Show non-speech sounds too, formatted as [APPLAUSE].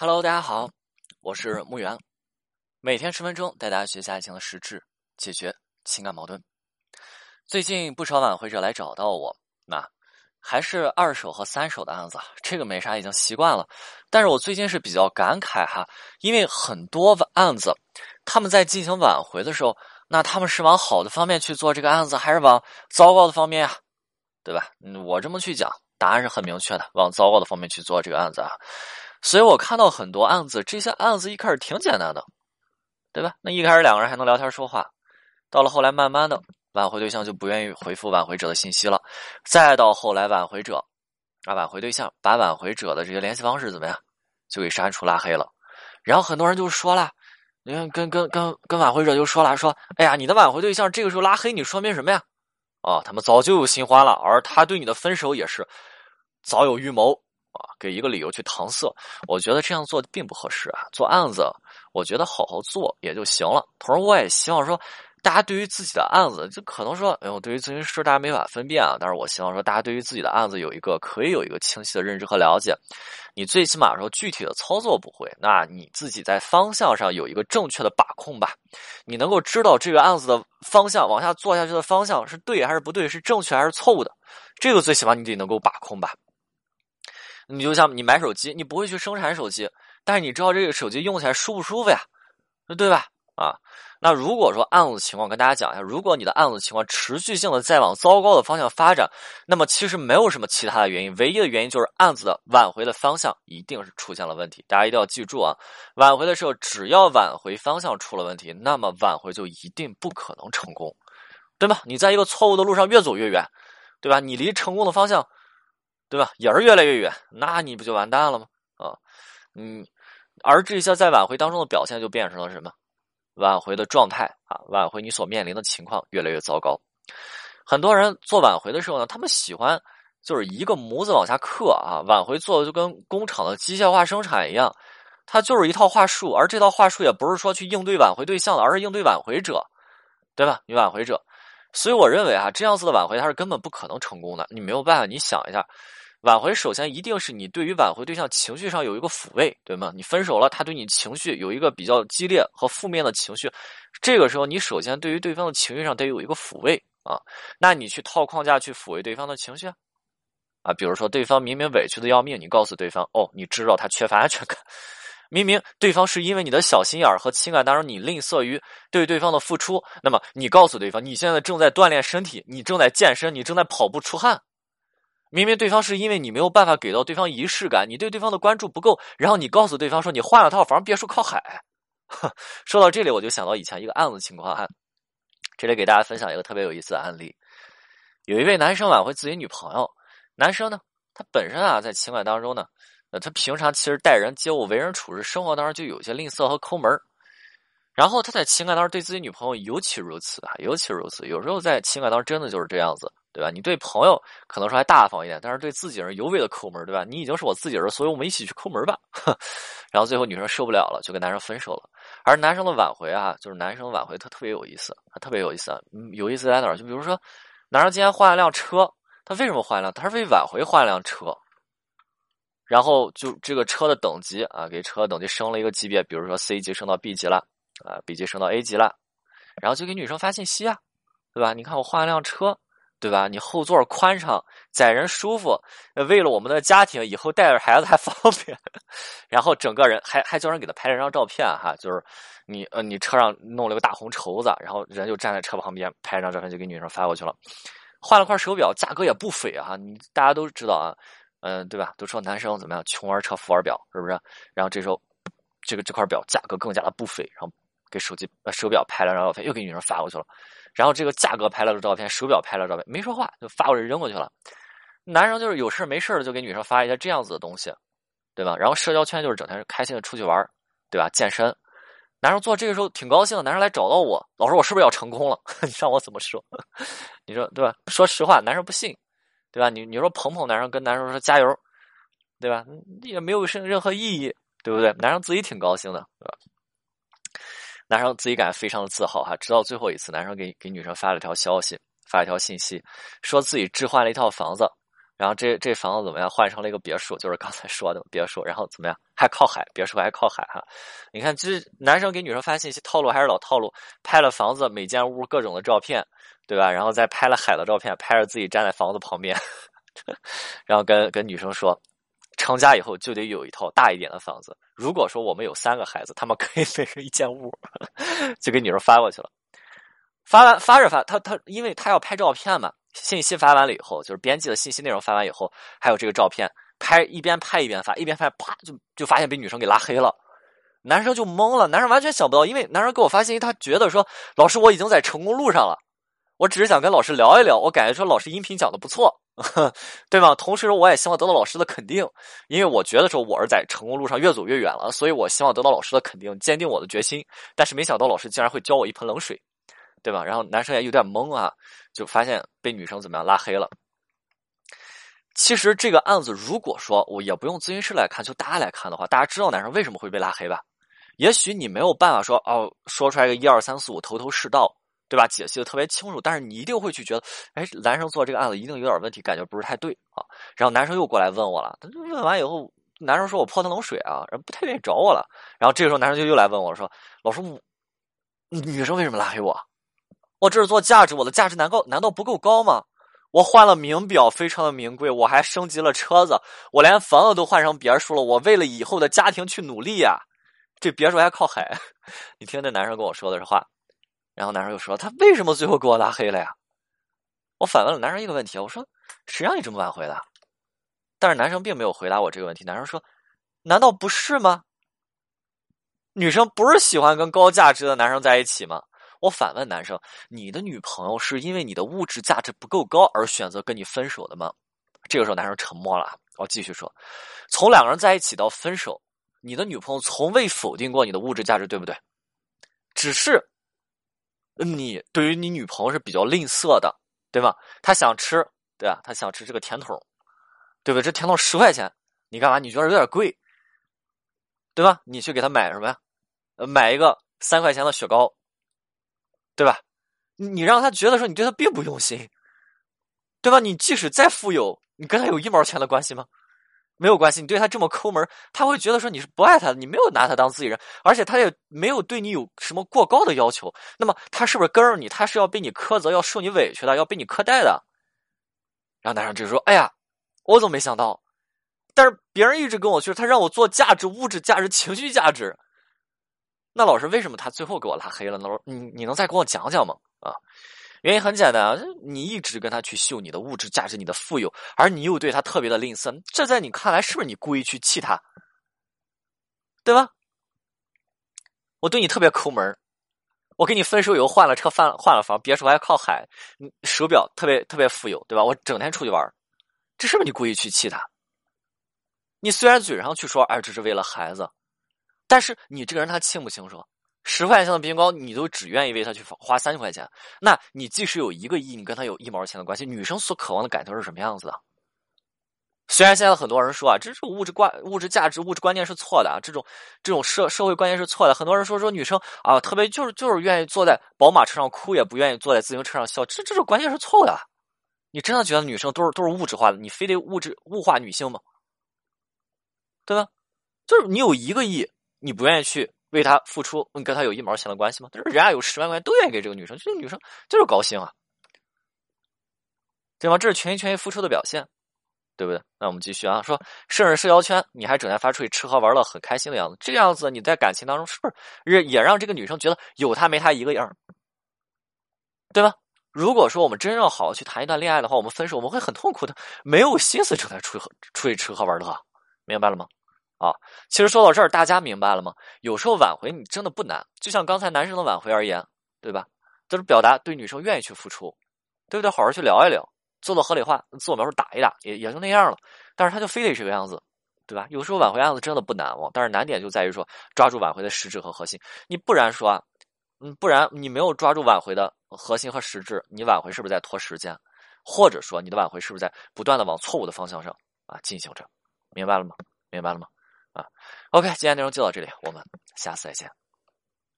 Hello，大家好，我是木源，每天十分钟带大家学习爱情的实质，解决情感矛盾。最近不少挽回者来找到我，那还是二手和三手的案子，这个没啥，已经习惯了。但是我最近是比较感慨哈，因为很多案子，他们在进行挽回的时候，那他们是往好的方面去做这个案子，还是往糟糕的方面呀？对吧？我这么去讲，答案是很明确的，往糟糕的方面去做这个案子啊。所以我看到很多案子，这些案子一开始挺简单的，对吧？那一开始两个人还能聊天说话，到了后来慢慢的，挽回对象就不愿意回复挽回者的信息了，再到后来挽回者啊，挽回对象把挽回者的这些联系方式怎么样，就给删除拉黑了。然后很多人就说了，你看跟跟跟跟挽回者就说了，说哎呀，你的挽回对象这个时候拉黑你，说明什么呀？哦，他们早就有新欢了，而他对你的分手也是早有预谋。啊，给一个理由去搪塞，我觉得这样做并不合适啊。做案子，我觉得好好做也就行了。同时，我也希望说，大家对于自己的案子，就可能说，哎呦，对于咨询师大家没法分辨啊。但是我希望说，大家对于自己的案子有一个可以有一个清晰的认知和了解。你最起码说具体的操作不会，那你自己在方向上有一个正确的把控吧。你能够知道这个案子的方向往下做下去的方向是对还是不对，是正确还是错误的，这个最起码你得能够把控吧。你就像你买手机，你不会去生产手机，但是你知道这个手机用起来舒不舒服呀？对吧？啊，那如果说案子情况跟大家讲一下，如果你的案子情况持续性的在往糟糕的方向发展，那么其实没有什么其他的原因，唯一的原因就是案子的挽回的方向一定是出现了问题。大家一定要记住啊，挽回的时候只要挽回方向出了问题，那么挽回就一定不可能成功，对吧？你在一个错误的路上越走越远，对吧？你离成功的方向。对吧？也是越来越远，那你不就完蛋了吗？啊，嗯，而这些在挽回当中的表现就变成了什么？挽回的状态啊，挽回你所面临的情况越来越糟糕。很多人做挽回的时候呢，他们喜欢就是一个模子往下刻啊，挽回做的就跟工厂的机械化生产一样，它就是一套话术，而这套话术也不是说去应对挽回对象的，而是应对挽回者，对吧？你挽回者，所以我认为啊，这样子的挽回它是根本不可能成功的，你没有办法，你想一下。挽回首先一定是你对于挽回对象情绪上有一个抚慰，对吗？你分手了，他对你情绪有一个比较激烈和负面的情绪，这个时候你首先对于对方的情绪上得有一个抚慰啊。那你去套框架去抚慰对方的情绪啊，比如说对方明明委屈的要命，你告诉对方哦，你知道他缺乏安全感。明明对方是因为你的小心眼儿和情感当中你吝啬于对对方的付出，那么你告诉对方你现在正在锻炼身体，你正在健身，你正在跑步出汗。明明对方是因为你没有办法给到对方仪式感，你对对方的关注不够，然后你告诉对方说你换了套房，别墅靠海。[LAUGHS] 说到这里，我就想到以前一个案子情况哈，这里给大家分享一个特别有意思的案例。有一位男生挽回自己女朋友，男生呢，他本身啊在情感当中呢，呃，他平常其实待人接物、为人处事、生活当中就有些吝啬和抠门然后他在情感当中对自己女朋友尤其如此啊，尤其如此。有时候在情感当中真的就是这样子。对吧？你对朋友可能说还大方一点，但是对自己人尤为的抠门，对吧？你已经是我自己人，所以我们一起去抠门吧。[LAUGHS] 然后最后女生受不了了，就跟男生分手了。而男生的挽回啊，就是男生挽回他特别有意思，他特别有意思。啊，有意思在哪儿？就比如说，男生今天换了辆车，他为什么换一辆？他是为挽回换一辆车。然后就这个车的等级啊，给车等级升了一个级别，比如说 C 级升到 B 级了，啊，B 级升到 A 级了，然后就给女生发信息啊，对吧？你看我换了辆车。对吧？你后座宽敞，载人舒服，为了我们的家庭，以后带着孩子还方便。[LAUGHS] 然后整个人还还叫人给他拍了张照片，哈，就是你呃，你车上弄了个大红绸子，然后人就站在车旁边拍了张照片，就给女生发过去了。换了块手表，价格也不菲啊！你大家都知道啊，嗯，对吧？都说男生怎么样，穷儿车富儿表，是不是？然后这时候，这个这块表价格更加的不菲，然后给手机呃手表拍了张照片，又给女生发过去了。然后这个价格拍了个照片，手表拍了照片，没说话就发过去扔过去了。男生就是有事没事的就给女生发一些这样子的东西，对吧？然后社交圈就是整天开心的出去玩，对吧？健身。男生做这个时候挺高兴的，男生来找到我，老师我是不是要成功了？[LAUGHS] 你让我怎么说？[LAUGHS] 你说对吧？说实话，男生不信，对吧？你你说捧捧男生，跟男生说加油，对吧？也没有任任何意义，对不对？男生自己挺高兴的，对吧？男生自己感觉非常的自豪哈，直到最后一次，男生给给女生发了条消息，发一条信息，说自己置换了一套房子，然后这这房子怎么样，换成了一个别墅，就是刚才说的别墅，然后怎么样，还靠海，别说还靠海哈。你看，这男生给女生发信息套路还是老套路，拍了房子每间屋各种的照片，对吧？然后再拍了海的照片，拍着自己站在房子旁边，[LAUGHS] 然后跟跟女生说，成家以后就得有一套大一点的房子。如果说我们有三个孩子，他们可以 [LAUGHS] 每人一间屋，就给女生发过去了。发完发着发，他他因为他要拍照片嘛，信息发完了以后，就是编辑的信息内容发完以后，还有这个照片，拍一边拍一边发，一边发，啪就就发现被女生给拉黑了，男生就懵了，男生完全想不到，因为男生给我发信息，他觉得说老师我已经在成功路上了，我只是想跟老师聊一聊，我感觉说老师音频讲的不错，[LAUGHS] 对吗？同时我也希望得到老师的肯定，因为我觉得说我是在成功路上越走越远了，所以我希望得到老师的肯定，坚定我的决心，但是没想到老师竟然会浇我一盆冷水。对吧？然后男生也有点懵啊，就发现被女生怎么样拉黑了。其实这个案子，如果说我也不用咨询师来看，就大家来看的话，大家知道男生为什么会被拉黑吧？也许你没有办法说哦，说出来个一二三四五，头头是道，对吧？解析的特别清楚，但是你一定会去觉得，哎，男生做这个案子一定有点问题，感觉不是太对啊。然后男生又过来问我了，他就问完以后，男生说我泼他冷水啊，然后不太愿意找我了。然后这个时候男生就又来问我说，老师，女生为什么拉黑我？我这是做价值，我的价值难道难道不够高吗？我换了名表，非常的名贵，我还升级了车子，我连房子都换成别墅了。我为了以后的家庭去努力呀！这别墅还靠海。[LAUGHS] 你听那男生跟我说的是话，然后男生又说他为什么最后给我拉黑了呀？我反问了男生一个问题，我说谁让你这么晚回的？但是男生并没有回答我这个问题。男生说：“难道不是吗？女生不是喜欢跟高价值的男生在一起吗？”我反问男生：“你的女朋友是因为你的物质价值不够高而选择跟你分手的吗？”这个时候，男生沉默了。我继续说：“从两个人在一起到分手，你的女朋友从未否定过你的物质价值，对不对？只是你对于你女朋友是比较吝啬的，对吧？她想吃，对吧？她想吃这个甜筒，对不对？这甜筒十块钱，你干嘛？你觉得有点贵，对吧？你去给她买什么呀？买一个三块钱的雪糕。”对吧？你让他觉得说你对他并不用心，对吧？你即使再富有，你跟他有一毛钱的关系吗？没有关系。你对他这么抠门，他会觉得说你是不爱他的，你没有拿他当自己人，而且他也没有对你有什么过高的要求。那么他是不是跟着你？他是要被你苛责，要受你委屈的，要被你苛待的？然后男生就说：“哎呀，我怎么没想到？但是别人一直跟我说，他让我做价值、物质价值、情绪价值。”那老师为什么他最后给我拉黑了呢？你你能再给我讲讲吗？啊，原因很简单啊，你一直跟他去秀你的物质价值、你的富有，而你又对他特别的吝啬，这在你看来是不是你故意去气他？对吧？我对你特别抠门我跟你分手以后换了车、换换了房，别墅还靠海，手表特别特别富有，对吧？我整天出去玩这是不是你故意去气他？你虽然嘴上去说，哎，这是为了孩子。但是你这个人他清不清楚？十块钱的冰糕你都只愿意为他去花三块钱，那你即使有一个亿，你跟他有一毛钱的关系，女生所渴望的感情是什么样子的？虽然现在很多人说啊，这种物质观、物质价值、物质观念是错的啊，这种这种社社会观念是错的。很多人说说女生啊，特别就是就是愿意坐在宝马车上哭，也不愿意坐在自行车上笑，这这种观念是错的。你真的觉得女生都是都是物质化的？你非得物质物化女性吗？对吧？就是你有一个亿。你不愿意去为他付出，你跟他有一毛钱的关系吗？但是人家有十万块钱都愿意给这个女生，这个女生就是高兴啊，对吗？这是全心全意付出的表现，对不对？那我们继续啊，说甚至社交圈，你还整天发出去吃喝玩乐很开心的样子，这样子你在感情当中是不是也让这个女生觉得有他没他一个样对吧？如果说我们真要好好去谈一段恋爱的话，我们分手我们会很痛苦的，没有心思整天出去出去吃喝玩乐，明白了吗？啊，其实说到这儿，大家明白了吗？有时候挽回你真的不难，就像刚才男生的挽回而言，对吧？就是表达对女生愿意去付出，对不对？好好去聊一聊，做做合理化，自我描述打一打，也也就那样了。但是他就非得这个样子，对吧？有时候挽回案子真的不难哦，但是难点就在于说抓住挽回的实质和核心。你不然说啊，嗯，不然你没有抓住挽回的核心和实质，你挽回是不是在拖时间？或者说你的挽回是不是在不断的往错误的方向上啊进行着？明白了吗？明白了吗啊？OK，今天内容就到这里，我们下次再见。